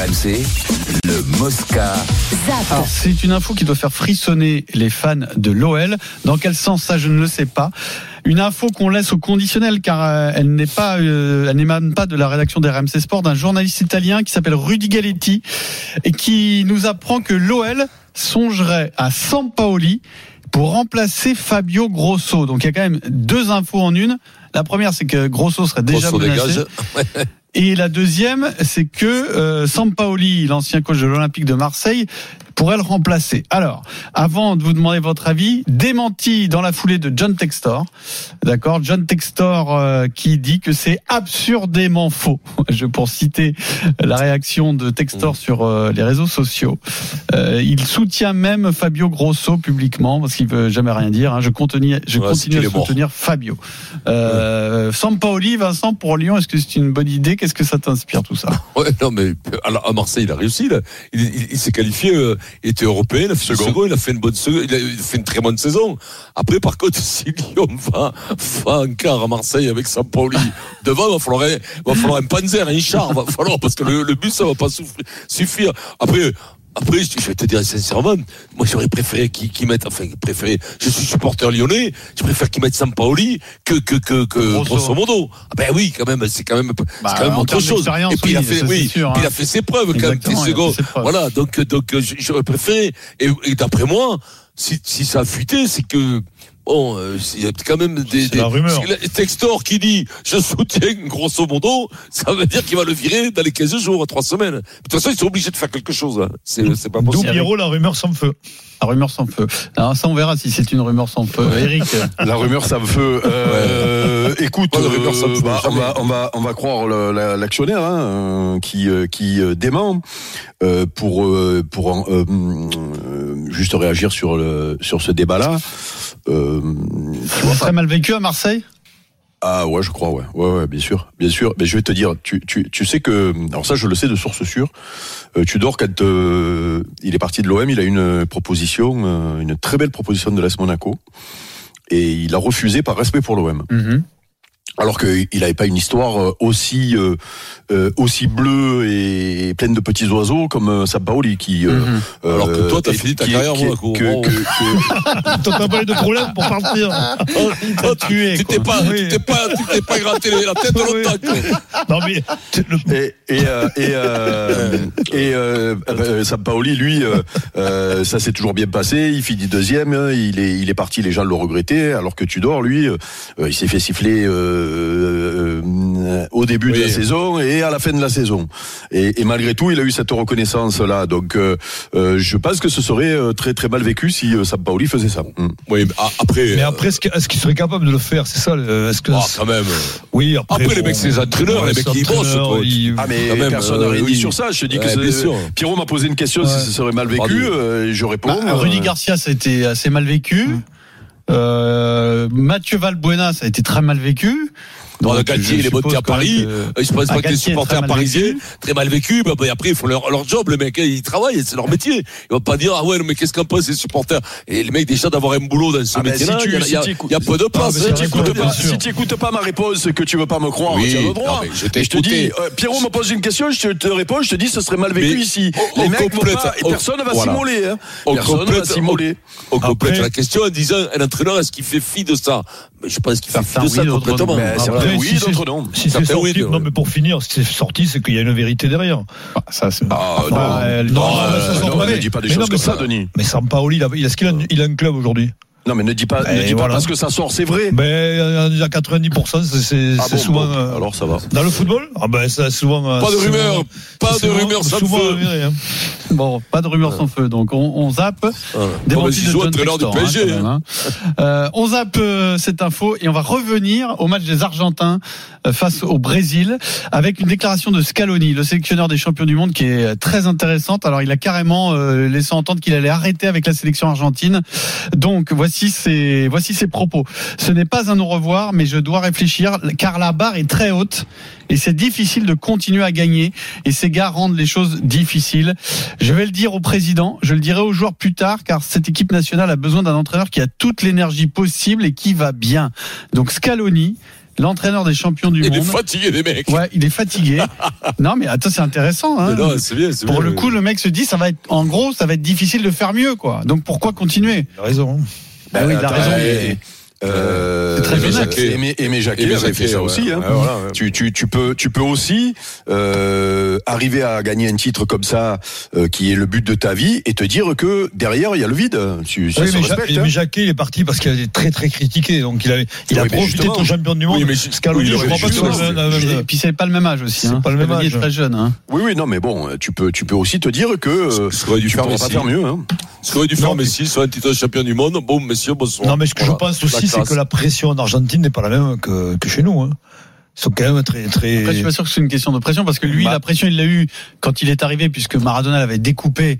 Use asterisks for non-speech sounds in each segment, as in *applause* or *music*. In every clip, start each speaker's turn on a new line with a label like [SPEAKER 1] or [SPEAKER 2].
[SPEAKER 1] RMC, le Mosca.
[SPEAKER 2] ZAP.
[SPEAKER 3] Alors, c'est une info qui doit faire frissonner les fans de l'OL. Dans quel sens ça, je ne le sais pas. Une info qu'on laisse au conditionnel car euh, elle n'est pas, euh, elle n'émane pas de la rédaction d'RMC Sport d'un journaliste italien qui s'appelle Rudy Galetti et qui nous apprend que l'OL songerait à Sampaoli pour remplacer Fabio Grosso. Donc il y a quand même deux infos en une. La première, c'est que Grosso serait déjà
[SPEAKER 4] Grosso
[SPEAKER 3] menacé. *laughs* Et la deuxième, c'est que euh, Sampaoli, l'ancien coach de l'Olympique de Marseille, pourrait le remplacer. Alors, avant de vous demander votre avis, démenti dans la foulée de John Textor, d'accord, John Textor euh, qui dit que c'est absurdément faux. *laughs* Je pour citer la réaction de Textor sur euh, les réseaux sociaux, Euh, il soutient même Fabio Grosso publiquement parce qu'il veut jamais rien dire. hein. Je continue, je
[SPEAKER 4] Ouais,
[SPEAKER 3] continue à
[SPEAKER 4] mort.
[SPEAKER 3] soutenir Fabio. Euh, Sampaoli, Vincent pour Lyon, est-ce que c'est une bonne idée? Qu'est-ce que ça t'inspire tout ça?
[SPEAKER 4] Ouais, non, mais alors, à Marseille, il a réussi. là. Il, il- il s'est qualifié, euh, était européen, il a fait second. il a fait une bonne il a, fait une très bonne saison. Après, par contre, *laughs* si Lyon va, va en quart à Marseille avec Sampaoli *laughs* devant, il va falloir, un- va falloir un Panzer, un char, va falloir, parce que le, le but, ça va pas souffrir- suffire. Après, après, je vais te dire sincèrement, moi j'aurais préféré qu'ils qu'ils mettent, enfin préféré, je suis supporter lyonnais, je préfère qu'ils mettent Sampaoli que que que, que
[SPEAKER 3] Grosso.
[SPEAKER 4] grosso modo. Ah ben oui, quand même, c'est quand même,
[SPEAKER 3] Bah,
[SPEAKER 4] c'est quand même autre chose. Et puis il a fait, oui,
[SPEAKER 3] sûr,
[SPEAKER 4] il
[SPEAKER 3] hein.
[SPEAKER 4] a fait ses preuves quand même. Voilà, donc donc euh, j'aurais préféré. Et, et d'après moi, si si ça a fuité, c'est que Bon, euh, il y a quand même des,
[SPEAKER 5] C'est la
[SPEAKER 4] des-
[SPEAKER 5] rumeur.
[SPEAKER 4] la- Textor qui dit je soutiens grosso modo, ça veut dire qu'il va le virer dans les 15 jours, 3 semaines. De toute façon, ils sont obligés de faire quelque chose. hein. C'est c'est pas
[SPEAKER 5] D'où
[SPEAKER 4] possible.
[SPEAKER 5] Pierrot, la rumeur sans feu.
[SPEAKER 3] La rumeur sans feu. Alors ça, on verra si c'est une rumeur sans feu. Eric,
[SPEAKER 6] La rumeur ça me feu. Euh, Écoute,
[SPEAKER 4] rumeur, me
[SPEAKER 6] euh,
[SPEAKER 4] feu,
[SPEAKER 6] bah, on, va, on va on va croire l'actionnaire hein, euh, qui qui dément euh, pour pour euh, euh, juste réagir sur le sur ce débat là. Euh, tu vois,
[SPEAKER 3] très mal vécu à Marseille?
[SPEAKER 6] Ah ouais, je crois, ouais, ouais, ouais, bien sûr, bien sûr. Mais je vais te dire, tu, tu, tu sais que, alors ça, je le sais de source sûre. Euh, Tudor, quand euh, il est parti de l'OM, il a une proposition, euh, une très belle proposition de l'AS Monaco, et il a refusé par respect pour l'OM. Alors qu'il n'avait pas une histoire euh, aussi euh, euh, aussi bleue et pleine de petits oiseaux comme euh, Sampaoli qui. euh,
[SPEAKER 3] Mhm.
[SPEAKER 6] euh,
[SPEAKER 4] Alors que toi, t'as fini ta carrière
[SPEAKER 6] qui
[SPEAKER 4] Monaco.
[SPEAKER 6] que-
[SPEAKER 4] Bravo.
[SPEAKER 6] que- que- *laughs*
[SPEAKER 5] T'as pas eu de problème pour partir.
[SPEAKER 4] Oh,
[SPEAKER 5] tué,
[SPEAKER 4] tu t'es pas,
[SPEAKER 5] Oui.
[SPEAKER 4] tu t'es pas, tu t'es pas gratté la tête de
[SPEAKER 5] Oui.
[SPEAKER 4] longtemps. quoi.
[SPEAKER 5] Non, mais le-
[SPEAKER 6] Et et euh, et euh, *laughs* et euh, euh, Sampaoli, lui, ça s'est toujours bien passé. Il finit deuxième. Il est il est parti. Les gens le regrettaient. Alors que Tudor, lui, euh, il s'est fait siffler euh, au début de la saison et à la fin de la saison. Et, et malgré tout, il a eu cette reconnaissance là. Donc, euh, euh, je pense que ce serait très très mal vécu si Sampaoli faisait ça. Mm.
[SPEAKER 4] Oui, mais après.
[SPEAKER 5] mais après, est-ce qu'il serait capable de le faire? C'est ça. Est-ce que
[SPEAKER 4] ah, quand même.
[SPEAKER 5] oui après,
[SPEAKER 4] Après, les mecs, c'est les entraîneurs, les mecs, ils bossent,
[SPEAKER 5] ils-
[SPEAKER 6] Ah mais
[SPEAKER 4] Quand même,
[SPEAKER 6] personne n'a
[SPEAKER 4] euh,
[SPEAKER 6] rien dit
[SPEAKER 4] oui.
[SPEAKER 6] sur ça. Je te dis que
[SPEAKER 4] Ouais, bien
[SPEAKER 6] c'est-
[SPEAKER 4] sûr.
[SPEAKER 6] Pierrot m'a posé une question
[SPEAKER 5] Ouais.
[SPEAKER 6] si ce serait mal vécu. Euh, et je réponds.
[SPEAKER 3] Bah, Rudy Garcia, été assez mal vécu.
[SPEAKER 4] Mmh.
[SPEAKER 3] Euh, Mathieu Valbuena, ça a été très mal vécu.
[SPEAKER 4] Bon,
[SPEAKER 3] Donc,
[SPEAKER 4] Galtier, il est monté à Paris.
[SPEAKER 3] que-
[SPEAKER 4] Ils se
[SPEAKER 3] Ah,
[SPEAKER 4] pas que les supporters parisiens, très mal vécu. Bah, bah, après, ils font leur, leur job, les mecs. hein, Ils travaillent, c'est leur métier. Ils vont pas dire, ah ouais, mais qu'est-ce qu'en pensent les supporters? Et les mecs, déjà d'avoir un boulot dans ce
[SPEAKER 6] Ah ben,
[SPEAKER 4] métier-là,
[SPEAKER 6] si
[SPEAKER 4] il y a-
[SPEAKER 6] si
[SPEAKER 4] il y, a-
[SPEAKER 6] tu écoutes-
[SPEAKER 4] il y a peu de place.
[SPEAKER 5] mais
[SPEAKER 4] hein,
[SPEAKER 5] c'est
[SPEAKER 4] tu
[SPEAKER 5] vrai
[SPEAKER 4] écoutes
[SPEAKER 5] qu'on
[SPEAKER 4] pas.
[SPEAKER 6] Si
[SPEAKER 5] sûr.
[SPEAKER 6] tu écoutes pas ma réponse, que tu veux pas me croire,
[SPEAKER 4] Oui,
[SPEAKER 6] tu as le droit.
[SPEAKER 4] non, je
[SPEAKER 6] je te dis, euh, Pierrot me pose une question, je te, te réponds, je te dis, ce serait mal vécu
[SPEAKER 4] Mais
[SPEAKER 6] ici.
[SPEAKER 4] on-
[SPEAKER 6] Les
[SPEAKER 4] on
[SPEAKER 6] mecs
[SPEAKER 4] complète,
[SPEAKER 6] pas, et
[SPEAKER 4] on-
[SPEAKER 6] personne va
[SPEAKER 4] voilà.
[SPEAKER 6] s'immoler. Hein.
[SPEAKER 4] On
[SPEAKER 6] Personne va
[SPEAKER 4] complète,
[SPEAKER 6] s'immoler.
[SPEAKER 4] On complète la question en disant, un entraîneur, est-ce qu'il fait fi de ça? Je pense qu'il fait
[SPEAKER 3] Certains
[SPEAKER 4] de ça
[SPEAKER 3] oui, d'autres
[SPEAKER 4] complètement.
[SPEAKER 3] non.
[SPEAKER 6] Mais c'est
[SPEAKER 5] Après,
[SPEAKER 6] oui,
[SPEAKER 5] si c'est-
[SPEAKER 6] d'autres non.
[SPEAKER 5] Si c'est sorti,
[SPEAKER 4] oui.
[SPEAKER 5] non mais pour finir, si c'est sorti, c'est qu'il y a une vérité derrière.
[SPEAKER 3] Ah, ça, c'est-
[SPEAKER 6] Ah,
[SPEAKER 3] Ah, elle-
[SPEAKER 5] non,
[SPEAKER 6] non,
[SPEAKER 5] mais ça
[SPEAKER 6] euh,
[SPEAKER 5] sort
[SPEAKER 6] non,
[SPEAKER 5] pas.
[SPEAKER 6] ne dis pas des
[SPEAKER 5] Mais
[SPEAKER 6] choses
[SPEAKER 5] non,
[SPEAKER 6] comme ça,
[SPEAKER 5] ça-
[SPEAKER 6] Denis.
[SPEAKER 5] Mais Sampaoli, il a, il a- est-ce qu'il a, il a un club aujourd'hui
[SPEAKER 6] Non, mais ne dis pas, ne
[SPEAKER 5] Et
[SPEAKER 6] dis pas parce que ça sort, c'est vrai.
[SPEAKER 5] Ben, euh, à 90%, c'est- c'est
[SPEAKER 6] Ah
[SPEAKER 5] c'est
[SPEAKER 6] bon,
[SPEAKER 5] souvent.
[SPEAKER 6] bon,
[SPEAKER 5] euh,
[SPEAKER 6] alors ça va.
[SPEAKER 5] Dans le football? Ah ben, ça, souvent. euh,
[SPEAKER 4] Pas de
[SPEAKER 5] souvent-
[SPEAKER 4] rumeurs, pas de
[SPEAKER 5] souvent
[SPEAKER 4] fait.
[SPEAKER 5] avéré, hein. *laughs*
[SPEAKER 3] Bon, pas de rumeurs sans feu, donc on, on zappe.
[SPEAKER 4] Bon,
[SPEAKER 3] Démenti
[SPEAKER 4] vas-y,
[SPEAKER 3] de John
[SPEAKER 4] du
[SPEAKER 3] Textor, hein, même, hein. Euh, on zappe euh, cette info et on va revenir au match des Argentins euh, face au Brésil avec une déclaration de Scaloni, le sélectionneur des champions du monde, qui est très intéressante. Alors, il a carrément euh, laissé entendre qu'il allait arrêter avec la sélection argentine. Donc, voici ses voici ses propos. Ce n'est pas un au revoir, mais je dois réfléchir car la barre est très haute et c'est difficile de continuer à gagner et ces gars rendent les choses difficiles. Je vais le dire au président, je le dirai aux joueurs plus tard car cette équipe nationale a besoin d'un entraîneur qui a toute l'énergie possible et qui va bien. Donc Scaloni, l'entraîneur des champions du
[SPEAKER 4] Il est
[SPEAKER 3] monde.
[SPEAKER 4] fatigué, les mecs.
[SPEAKER 3] Ouais, il est fatigué. *laughs* non mais attends, c'est intéressant hein.
[SPEAKER 4] Non, c'est bien, c'est
[SPEAKER 3] Pour
[SPEAKER 4] bien.
[SPEAKER 3] le coup, le mec se dit ça va être en gros, ça va être difficile de faire mieux quoi. Donc pourquoi continuer?
[SPEAKER 5] Il a raison.
[SPEAKER 3] Bah oui, il a
[SPEAKER 6] attends,
[SPEAKER 3] raison.
[SPEAKER 6] Euh,
[SPEAKER 3] très
[SPEAKER 6] Aimé. Jacquet, Aimé, Aimé Jacquet
[SPEAKER 4] Aimé
[SPEAKER 6] avait fait ça
[SPEAKER 4] ouais.
[SPEAKER 6] aussi. Hein.
[SPEAKER 4] Ouais, voilà, ouais.
[SPEAKER 6] Tu, tu, tu peux, tu peux aussi euh, arriver à gagner un titre comme ça, euh, qui est le but de ta vie, et te dire que derrière il y a le vide. Tu, ça
[SPEAKER 5] Oui, mais, Ja-
[SPEAKER 6] respecte.
[SPEAKER 5] mais
[SPEAKER 6] hein.
[SPEAKER 5] Jacquet, il est parti parce qu'il a été très très critiqué. Donc il a, il a
[SPEAKER 6] Oui, mais
[SPEAKER 5] profité de ton champion du monde.
[SPEAKER 4] Oui, mais-
[SPEAKER 5] Scaloni,
[SPEAKER 4] oui,
[SPEAKER 5] je crois pas que soit
[SPEAKER 3] Et puis c'est pas le même âge aussi.
[SPEAKER 5] C'est
[SPEAKER 3] hein.
[SPEAKER 5] pas le même âge.
[SPEAKER 3] est très jeune. Hein.
[SPEAKER 6] Oui, oui, non, mais bon, tu peux, tu peux aussi te dire que euh,
[SPEAKER 4] Ce qu'aurait dû
[SPEAKER 6] tu
[SPEAKER 4] faire
[SPEAKER 6] pourras pas faire mieux. Hein.
[SPEAKER 4] Ce qu'aurait dû faire Messi sur un titre de champion du monde. Bon, messieurs, bonsoir.
[SPEAKER 5] Non, mais ce que je pense aussi, c'est que la pression en Argentine n'est pas la même que, que chez nous. Hein. Sont quand même très très.
[SPEAKER 3] Après, je suis pas sûr que c'est une question de pression parce que lui,
[SPEAKER 5] Bah.
[SPEAKER 3] la pression, il l'a eu quand il est arrivé puisque Maradona l'avait découpé.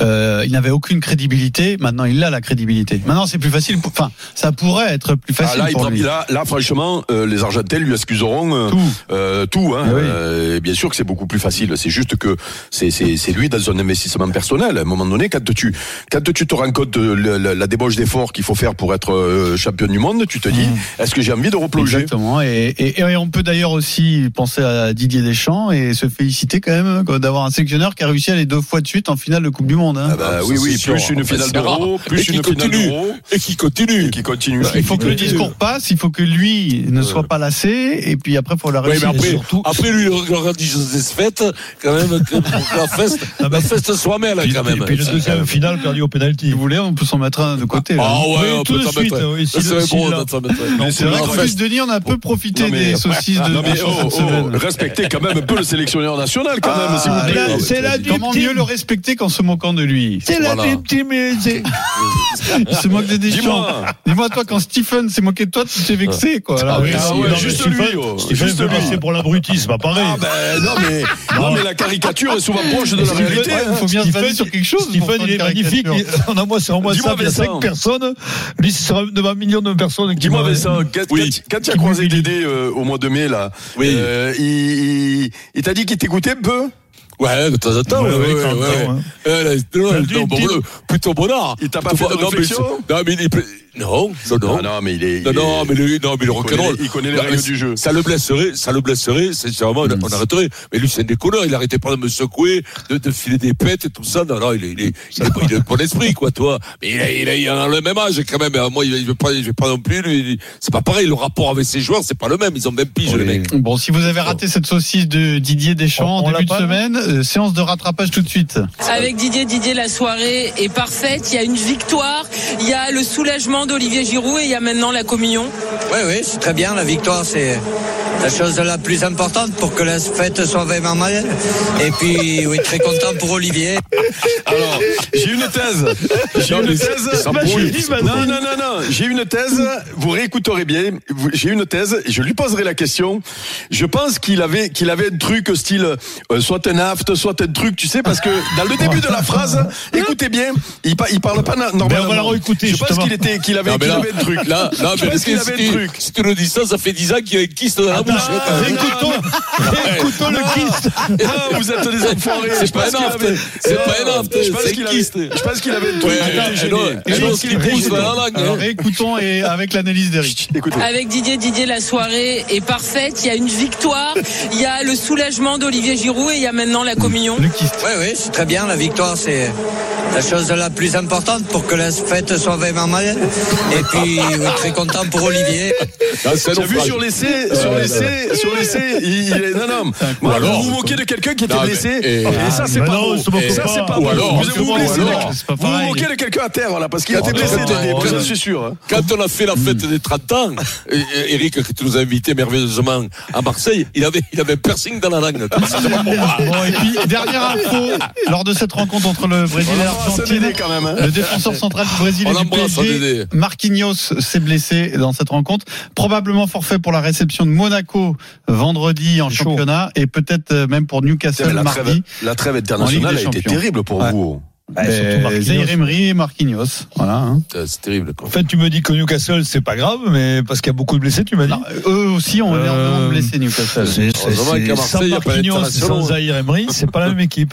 [SPEAKER 3] Euh, il n'avait aucune crédibilité. Maintenant, il a la crédibilité. Maintenant, c'est plus facile. pour- Enfin, ça pourrait être plus
[SPEAKER 6] Ah,
[SPEAKER 3] facile
[SPEAKER 6] là,
[SPEAKER 3] pour lui.
[SPEAKER 6] là, là, franchement, euh, les Argentins lui excuseront euh,
[SPEAKER 3] Tout.
[SPEAKER 6] euh, tout. Hein.
[SPEAKER 3] Oui.
[SPEAKER 6] Euh, bien sûr que c'est beaucoup plus facile. C'est juste que c'est c'est c'est lui dans un investissement personnel. À un moment donné, quand tu quand tu te rends compte de la, la- la débauche d'efforts qu'il faut faire pour être euh, champion du monde, tu te dis est-ce que j'ai envie de replonger?
[SPEAKER 3] Exactement. Et, et, et on on peut d'ailleurs aussi penser à Didier Deschamps et se féliciter quand même d'avoir un sélectionneur qui a réussi à aller deux fois de suite en finale de Coupe du Monde. Hein.
[SPEAKER 6] Ah bah,
[SPEAKER 4] ah,
[SPEAKER 6] oui, oui,
[SPEAKER 4] plus sûr.
[SPEAKER 6] une finale d'Euro, plus une finale d'Euro.
[SPEAKER 4] Et qui continue.
[SPEAKER 6] Et qui continue.
[SPEAKER 3] Bah, il faut que le discours passe, il faut que lui ne soit pas lassé, et puis après, il faut la réussir.
[SPEAKER 4] Ouais, après,
[SPEAKER 5] surtout...
[SPEAKER 4] après, lui, il organise des fêtes, quand même, la fête, ah, la fête soit mêle, quand même.
[SPEAKER 5] Et puis le deuxième euh, final perdu au pénalty.
[SPEAKER 3] Si Vous voulez, on peut s'en mettre un de côté.
[SPEAKER 4] Ah ouais, on peut
[SPEAKER 5] s'en
[SPEAKER 4] mettre un.
[SPEAKER 5] C'est
[SPEAKER 4] vrai
[SPEAKER 5] qu'on
[SPEAKER 4] peut s'en mettre
[SPEAKER 6] un.
[SPEAKER 3] C'est vrai qu'en Denis, on a peu profité des sociétés de
[SPEAKER 6] non, mais oh, oh, Respectez quand même un peu le sélectionneur national, quand même, ah, si
[SPEAKER 3] vous
[SPEAKER 6] plaît.
[SPEAKER 3] Ah,
[SPEAKER 5] c'est la
[SPEAKER 3] Comment mieux le respecter qu'en se moquant de lui
[SPEAKER 5] C'est
[SPEAKER 4] voilà.
[SPEAKER 5] la victime.
[SPEAKER 3] Il se moque de Deschamps.
[SPEAKER 6] Dis-moi,
[SPEAKER 3] toi, quand Stephen s'est moqué de toi, tu t'es vexé, ah. quoi.
[SPEAKER 5] Ah, oui,
[SPEAKER 3] ah, ouais,
[SPEAKER 5] non,
[SPEAKER 6] juste lui. Oh,
[SPEAKER 5] Stephen pour l'abruti, c'est pas pareil.
[SPEAKER 6] Ah, ben, non, mais, *laughs* non, mais la caricature est souvent proche de la réalité.
[SPEAKER 3] Il faut hein. bien se baser sur quelque chose.
[SPEAKER 5] Stephen, il est magnifique. On a moi, c'est en
[SPEAKER 6] moi
[SPEAKER 5] ça. Il y a 5 personnes. Lui, c'est devant un million de personnes.
[SPEAKER 6] Dis-moi, Vincent, quand il a croisé Dédé euh, au mois de mai là,
[SPEAKER 4] Oui.
[SPEAKER 6] euh, il, il, il t'a dit qu'il t'écoutait peu?
[SPEAKER 4] Ouais, de temps en temps,
[SPEAKER 5] Ouais,
[SPEAKER 4] ouais,
[SPEAKER 5] ouais,
[SPEAKER 4] ouais.
[SPEAKER 5] hein.
[SPEAKER 4] Euh, là, non,
[SPEAKER 5] dis-
[SPEAKER 4] le- plutôt bonheur.
[SPEAKER 6] Il t'a pas fait de
[SPEAKER 4] non, mais
[SPEAKER 6] réflexion
[SPEAKER 4] c'est- Non, mais il est non, non, non.
[SPEAKER 6] Ah non mais il est.
[SPEAKER 4] Non,
[SPEAKER 6] il
[SPEAKER 4] non,
[SPEAKER 6] est-
[SPEAKER 4] mais le, non, mais le rock'n'roll.
[SPEAKER 6] il connaît les
[SPEAKER 4] Non,
[SPEAKER 6] règles
[SPEAKER 4] mais
[SPEAKER 6] du jeu.
[SPEAKER 4] Ça le blesserait, ça le blesserait, sincèrement, on- on arrêterait. Mais lui, c'est un déconneur, il arrêtait pas de me secouer, de, de filer des pètes et tout ça. Non, non, il est, il est, il est, il est bon esprit, quoi, toi. Mais il a, il a, il a le même âge, quand même. Moi, il veut pas, je vais pas non plus, lui. C'est pas pareil, le rapport avec ses joueurs, c'est pas le même. Ils ont même pige, les mecs.
[SPEAKER 3] Bon, si vous avez raté cette saucisse de Didier Deschamps en début de semaine, euh, séance de rattrapage tout de suite.
[SPEAKER 7] Avec Didier, Didier, la soirée est parfaite. Il y a une victoire, il y a le soulagement d'Olivier Giroud et il y a maintenant la communion.
[SPEAKER 8] Oui, oui, c'est très bien. La victoire, c'est la chose la plus importante pour que la fête soit vraiment mal. Et puis, oui, très content pour Olivier.
[SPEAKER 6] Alors, j'ai une thèse. J'ai
[SPEAKER 4] Non,
[SPEAKER 6] une thèse.
[SPEAKER 4] brouille.
[SPEAKER 6] Non, non, non, non. J'ai une thèse. Vous réécouterez bien. J'ai une thèse. Je lui poserai la question. Je pense qu'il avait, qu'il avait un truc style, euh, soit un aft, soit un truc, tu sais, parce que dans le début de la phrase, écoutez bien, il, pa- il parle pas na- normalement.
[SPEAKER 5] on va la réécouter,
[SPEAKER 6] Je pense qu'il était, qu'il avait,
[SPEAKER 4] Non, là,
[SPEAKER 6] avait un truc.
[SPEAKER 4] Là, là,
[SPEAKER 6] Je
[SPEAKER 4] mais
[SPEAKER 6] pense qu'il
[SPEAKER 4] si,
[SPEAKER 6] avait un
[SPEAKER 4] tu-
[SPEAKER 6] truc.
[SPEAKER 4] si tu nous dis ça, ça fait 10 ans qu'il y a un kyste dans la bouche. hein, quand même.
[SPEAKER 5] Écoutons, *laughs* écoutons le kyste.
[SPEAKER 6] Ah, vous êtes des enfoirés.
[SPEAKER 4] C'est pas
[SPEAKER 6] avait-
[SPEAKER 4] C'est pas aft.
[SPEAKER 6] Je pense qu'il avait-
[SPEAKER 4] kyste.
[SPEAKER 6] je pense qu'il avait un truc.
[SPEAKER 4] La.
[SPEAKER 3] Alors réécoutons et avec l'analyse d'Eric.
[SPEAKER 7] Avec Didier, Didier, la soirée est parfaite. Il y a une victoire, il y a le soulagement d'Olivier Giroud et il y a maintenant la communion.
[SPEAKER 3] Le kyste.
[SPEAKER 8] Oui, oui, c'est très bien. La victoire, c'est la chose la plus importante pour que la fête soit vraiment mal. Et puis, oui, très content pour Olivier.
[SPEAKER 4] Ah,
[SPEAKER 6] as vu sur l'essai, sur l'essai, sur l'essai, il, il est non non. Moi,
[SPEAKER 4] alors,
[SPEAKER 6] vous vous moquez de quelqu'un qui était
[SPEAKER 4] Non,
[SPEAKER 6] blessé.
[SPEAKER 4] et-
[SPEAKER 6] Et, ça c'est pas
[SPEAKER 5] non,
[SPEAKER 6] beau. Ça c'est pas
[SPEAKER 4] Ou
[SPEAKER 6] beau.
[SPEAKER 4] alors,
[SPEAKER 6] vous vous blessez,
[SPEAKER 4] alors.
[SPEAKER 6] Moquez de quelqu'un à terre là parce qu'il a été blessé. j'en suis sûr. hein.
[SPEAKER 4] Quand on a fait la fête des 30 ans, *laughs* Eric, que tu nous as invités merveilleusement à Marseille, il avait, il avait un piercing dans la langue. *laughs*
[SPEAKER 3] Bon, et puis, dernière info, lors de cette rencontre entre le Brésil et l'Argentine,
[SPEAKER 6] hein.
[SPEAKER 3] le défenseur central du Brésil et du PSG. Marquinhos s'est blessé dans cette rencontre. Probablement forfait pour la réception de Monaco vendredi en championnat et peut-être euh, même pour Newcastle
[SPEAKER 6] La
[SPEAKER 3] mardi.
[SPEAKER 6] trêve, la trêve internationale a été terrible pour
[SPEAKER 3] Ouais.
[SPEAKER 6] vous.
[SPEAKER 5] Bah,
[SPEAKER 3] Emery et Marquinhos. Voilà. hein.
[SPEAKER 4] C'est terrible. quoi.
[SPEAKER 5] En fait, tu me dis que Newcastle, c'est pas grave, mais parce qu'il y a beaucoup de blessés, tu m'as dit.
[SPEAKER 3] Non, eux aussi ont énormément
[SPEAKER 5] Euh,
[SPEAKER 3] blessé Newcastle.
[SPEAKER 5] C'est- c'est- c'est- sans Marquinhos sans Zaire Emery, c'est pas la même équipe.